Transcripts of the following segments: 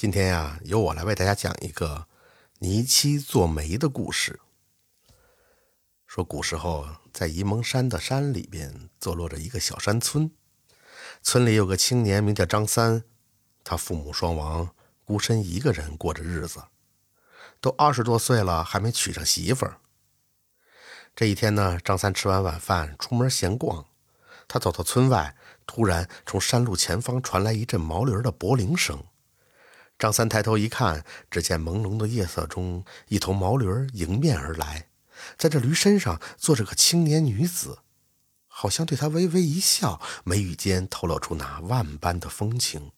今天呀，由我来为大家讲一个泥栖做媒的故事。说古时候，在沂蒙山的山里边，坐落着一个小山村。村里有个青年，名叫张三，他父母双亡，孤身一个人过着日子。都二十多岁了，还没娶上媳妇儿。这一天呢，张三吃完晚饭，出门闲逛。他走到村外，突然从山路前方传来一阵毛驴的脖铃声。张三抬头一看，只见朦胧的夜色中，一头毛驴迎面而来，在这驴身上坐着个青年女子，好像对他微微一笑，眉宇间透露出那万般的风情。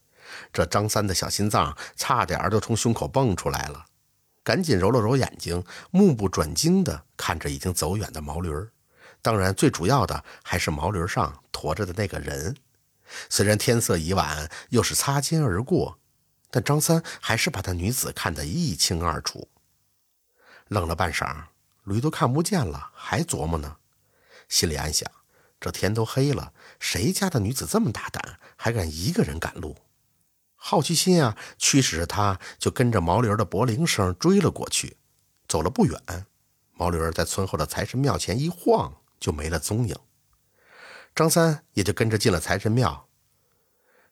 这张三的小心脏差点儿就从胸口蹦出来了，赶紧揉了揉眼睛，目不转睛地看着已经走远的毛驴当然，最主要的还是毛驴上驮着的那个人。虽然天色已晚，又是擦肩而过。但张三还是把那女子看得一清二楚，愣了半晌，驴都看不见了，还琢磨呢，心里暗想：这天都黑了，谁家的女子这么大胆，还敢一个人赶路？好奇心啊，驱使着他，就跟着毛驴的脖铃声追了过去。走了不远，毛驴在村后的财神庙前一晃，就没了踪影。张三也就跟着进了财神庙。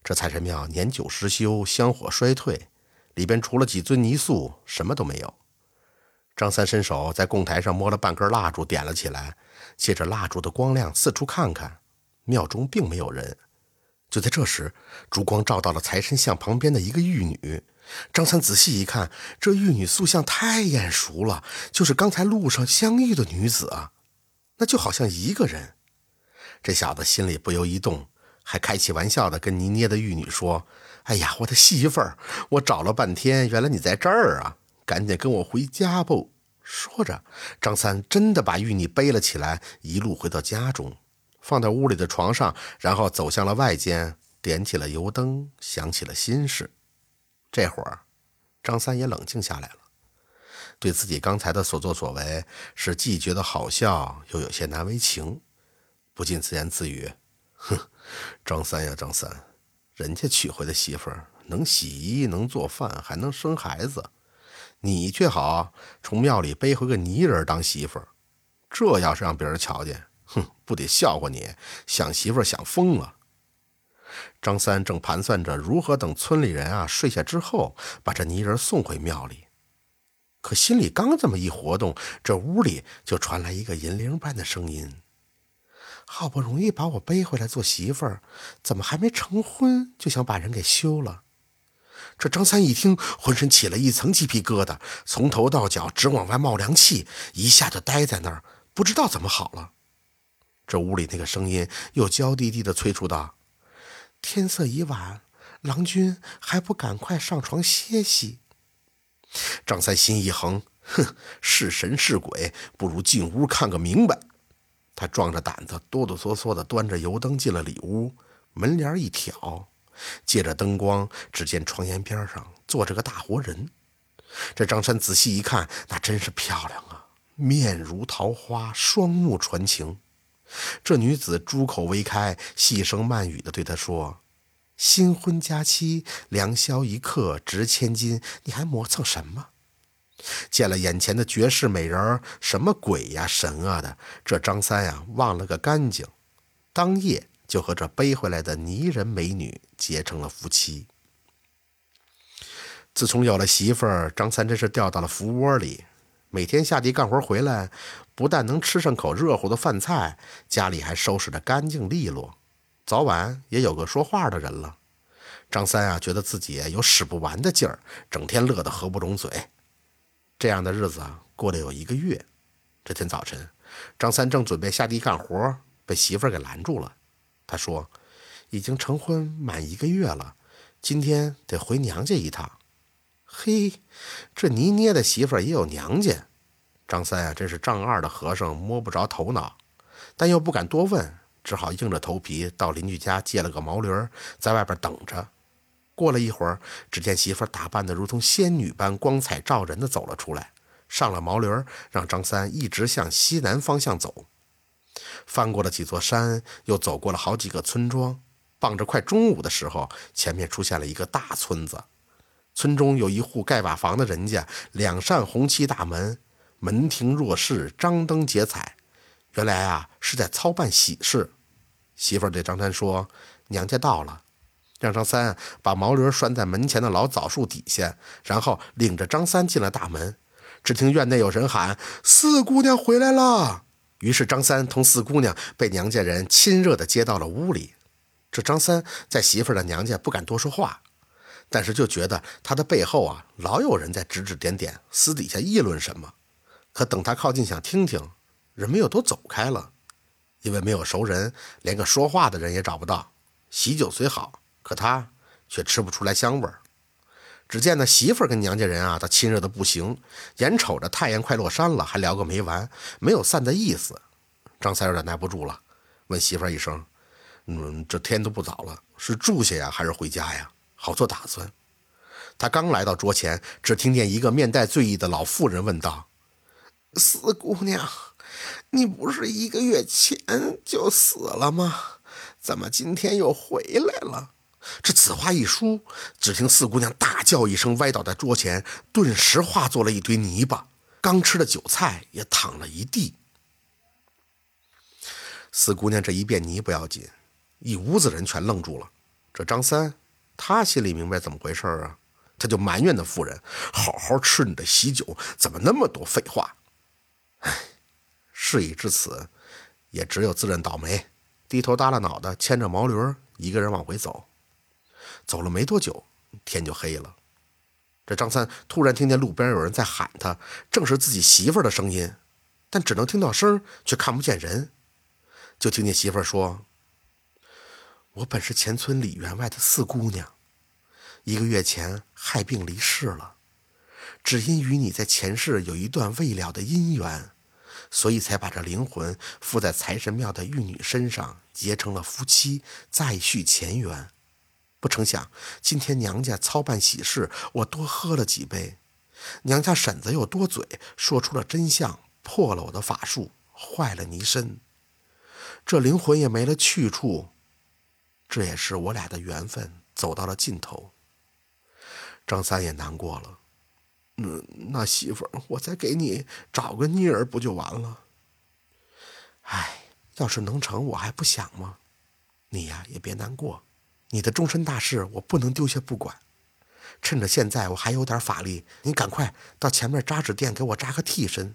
这财神庙年久失修，香火衰退，里边除了几尊泥塑，什么都没有。张三伸手在供台上摸了半根蜡烛，点了起来，借着蜡烛的光亮四处看看，庙中并没有人。就在这时，烛光照到了财神像旁边的一个玉女。张三仔细一看，这玉女塑像太眼熟了，就是刚才路上相遇的女子啊，那就好像一个人。这小子心里不由一动。还开起玩笑的跟泥捏的玉女说：“哎呀，我的媳妇儿，我找了半天，原来你在这儿啊！赶紧跟我回家不？”说着，张三真的把玉女背了起来，一路回到家中，放在屋里的床上，然后走向了外间，点起了油灯，想起了心事。这会儿，张三也冷静下来了，对自己刚才的所作所为是既觉得好笑，又有些难为情，不禁自言自语。哼，张三呀，张三，人家娶回的媳妇儿能洗衣，能做饭，还能生孩子，你却好从庙里背回个泥人当媳妇儿，这要是让别人瞧见，哼，不得笑话你，想媳妇儿想疯了。张三正盘算着如何等村里人啊睡下之后，把这泥人送回庙里，可心里刚这么一活动，这屋里就传来一个银铃般的声音。好不容易把我背回来做媳妇儿，怎么还没成婚就想把人给休了？这张三一听，浑身起了一层鸡皮疙瘩，从头到脚直往外冒凉气，一下就呆在那儿，不知道怎么好了。这屋里那个声音又娇滴滴的催促道：“天色已晚，郎君还不赶快上床歇息？”张三心一横，哼，是神是鬼，不如进屋看个明白。他壮着胆子，哆哆嗦嗦地端着油灯进了里屋，门帘一挑，借着灯光，只见床沿边上坐着个大活人。这张三仔细一看，那真是漂亮啊，面如桃花，双目传情。这女子朱口微开，细声慢语地对他说：“新婚佳期，良宵一刻值千金，你还磨蹭什么？”见了眼前的绝世美人什么鬼呀神啊的，这张三呀忘了个干净，当夜就和这背回来的泥人美女结成了夫妻。自从有了媳妇儿，张三真是掉到了福窝里，每天下地干活回来，不但能吃上口热乎的饭菜，家里还收拾得干净利落，早晚也有个说话的人了。张三啊，觉得自己有使不完的劲儿，整天乐得合不拢嘴。这样的日子啊，过了有一个月。这天早晨，张三正准备下地干活，被媳妇儿给拦住了。他说：“已经成婚满一个月了，今天得回娘家一趟。”嘿，这泥捏的媳妇儿也有娘家。张三啊，真是丈二的和尚摸不着头脑，但又不敢多问，只好硬着头皮到邻居家借了个毛驴，在外边等着。过了一会儿，只见媳妇打扮得如同仙女般光彩照人的走了出来，上了毛驴，让张三一直向西南方向走。翻过了几座山，又走过了好几个村庄，傍着快中午的时候，前面出现了一个大村子。村中有一户盖瓦房的人家，两扇红漆大门，门庭若市，张灯结彩。原来啊，是在操办喜事。媳妇儿对张三说：“娘家到了。”让张三把毛驴拴在门前的老枣树底下，然后领着张三进了大门。只听院内有人喊：“四姑娘回来了！”于是张三同四姑娘被娘家人亲热地接到了屋里。这张三在媳妇的娘家不敢多说话，但是就觉得他的背后啊，老有人在指指点点，私底下议论什么。可等他靠近想听听，人们又都走开了，因为没有熟人，连个说话的人也找不到。喜酒虽好，可他却吃不出来香味儿。只见那媳妇儿跟娘家人啊，他亲热的不行，眼瞅着太阳快落山了，还聊个没完，没有散的意思。张三有点耐不住了，问媳妇儿一声：“嗯，这天都不早了，是住下呀，还是回家呀？好做打算。”他刚来到桌前，只听见一个面带醉意的老妇人问道：“四姑娘，你不是一个月前就死了吗？怎么今天又回来了？”这此话一出，只听四姑娘大叫一声，歪倒在桌前，顿时化作了一堆泥巴，刚吃的酒菜也淌了一地。四姑娘这一变泥不要紧，一屋子人全愣住了。这张三，他心里明白怎么回事啊，他就埋怨那妇人：“好好吃你的喜酒，怎么那么多废话？”唉，事已至此，也只有自认倒霉，低头耷拉脑袋，牵着毛驴，一个人往回走。走了没多久，天就黑了。这张三突然听见路边有人在喊他，正是自己媳妇儿的声音，但只能听到声，却看不见人。就听见媳妇儿说：“我本是前村里员外的四姑娘，一个月前害病离世了，只因与你在前世有一段未了的姻缘，所以才把这灵魂附在财神庙的玉女身上，结成了夫妻，再续前缘。”不成想，今天娘家操办喜事，我多喝了几杯，娘家婶子又多嘴，说出了真相，破了我的法术，坏了泥身，这灵魂也没了去处，这也是我俩的缘分走到了尽头。张三也难过了，嗯，那媳妇，我再给你找个妮儿不就完了？哎，要是能成，我还不想吗？你呀，也别难过。你的终身大事，我不能丢下不管。趁着现在我还有点法力，你赶快到前面扎纸店给我扎个替身，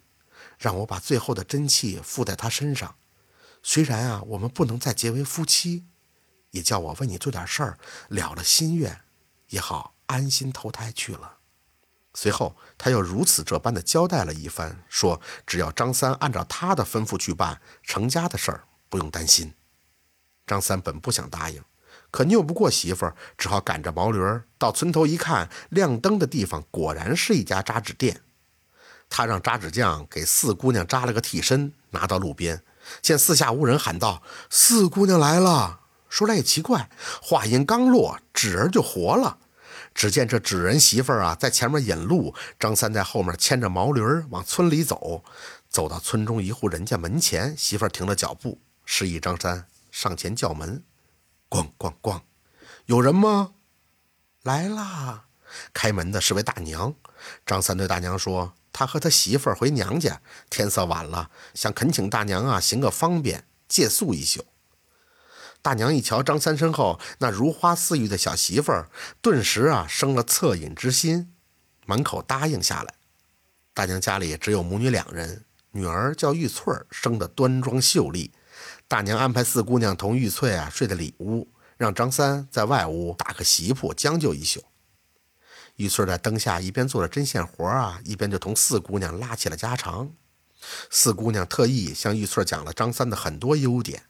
让我把最后的真气附在他身上。虽然啊，我们不能再结为夫妻，也叫我为你做点事儿，了了心愿，也好安心投胎去了。随后他又如此这般的交代了一番，说只要张三按照他的吩咐去办成家的事儿，不用担心。张三本不想答应。可拗不过媳妇儿，只好赶着毛驴儿到村头一看，亮灯的地方果然是一家扎纸店。他让扎纸匠给四姑娘扎了个替身，拿到路边，见四下无人，喊道：“四姑娘来了！”说来也奇怪，话音刚落，纸人就活了。只见这纸人媳妇儿啊，在前面引路，张三在后面牵着毛驴儿往村里走。走到村中一户人家门前，媳妇儿停了脚步，示意张三上前叫门。咣咣咣，有人吗？来啦！开门的是位大娘。张三对大娘说：“他和他媳妇儿回娘家，天色晚了，想恳请大娘啊行个方便，借宿一宿。”大娘一瞧张三身后那如花似玉的小媳妇儿，顿时啊生了恻隐之心，满口答应下来。大娘家里只有母女两人，女儿叫玉翠儿，生得端庄秀丽。大娘安排四姑娘同玉翠啊睡在里屋，让张三在外屋打个席铺将就一宿。玉翠在灯下一边做着针线活啊，一边就同四姑娘拉起了家常。四姑娘特意向玉翠讲了张三的很多优点。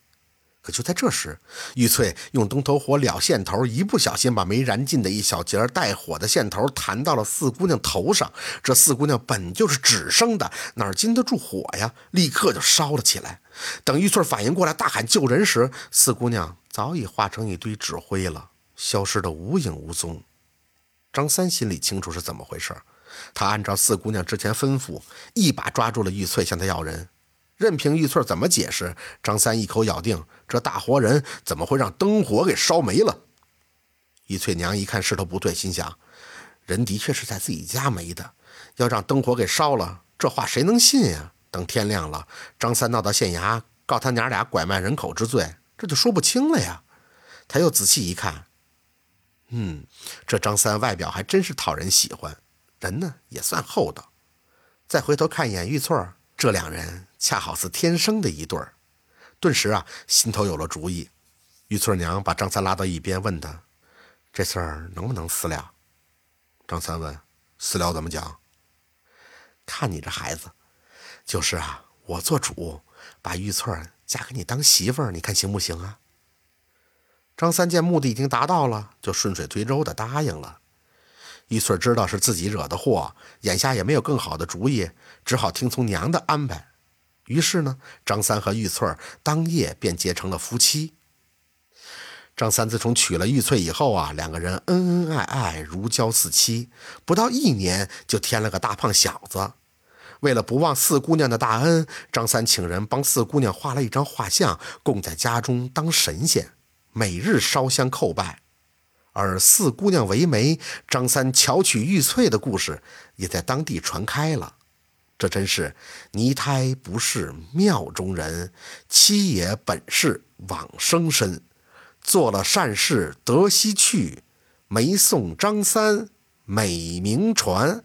可就在这时，玉翠用东头火燎线头，一不小心把没燃尽的一小截带火的线头弹到了四姑娘头上。这四姑娘本就是纸生的，哪经得住火呀？立刻就烧了起来。等玉翠反应过来，大喊救人时，四姑娘早已化成一堆纸灰了，消失得无影无踪。张三心里清楚是怎么回事，他按照四姑娘之前吩咐，一把抓住了玉翠，向她要人。任凭玉翠怎么解释，张三一口咬定这大活人怎么会让灯火给烧没了？玉翠娘一看势头不对，心想：人的确是在自己家没的，要让灯火给烧了，这话谁能信呀？等天亮了，张三闹到县衙，告他娘俩拐卖人口之罪，这就说不清了呀。他又仔细一看，嗯，这张三外表还真是讨人喜欢，人呢也算厚道。再回头看一眼玉翠儿，这两人恰好是天生的一对儿，顿时啊，心头有了主意。玉翠娘把张三拉到一边，问他：“这事儿能不能私了？”张三问：“私了怎么讲？”看你这孩子，就是啊，我做主把玉翠嫁给你当媳妇儿，你看行不行啊？张三见目的已经达到了，就顺水推舟的答应了。玉翠知道是自己惹的祸，眼下也没有更好的主意，只好听从娘的安排。于是呢，张三和玉翠当夜便结成了夫妻。张三自从娶了玉翠以后啊，两个人恩恩爱爱，如胶似漆，不到一年就添了个大胖小子。为了不忘四姑娘的大恩，张三请人帮四姑娘画了一张画像，供在家中当神仙，每日烧香叩拜。而四姑娘为媒，张三巧取玉翠的故事也在当地传开了。这真是泥胎不是庙中人，妻也本是往生身。做了善事得西去，没送张三美名传。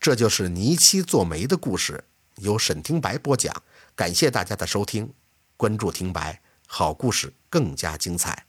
这就是泥七做媒的故事，由沈听白播讲。感谢大家的收听，关注听白，好故事更加精彩。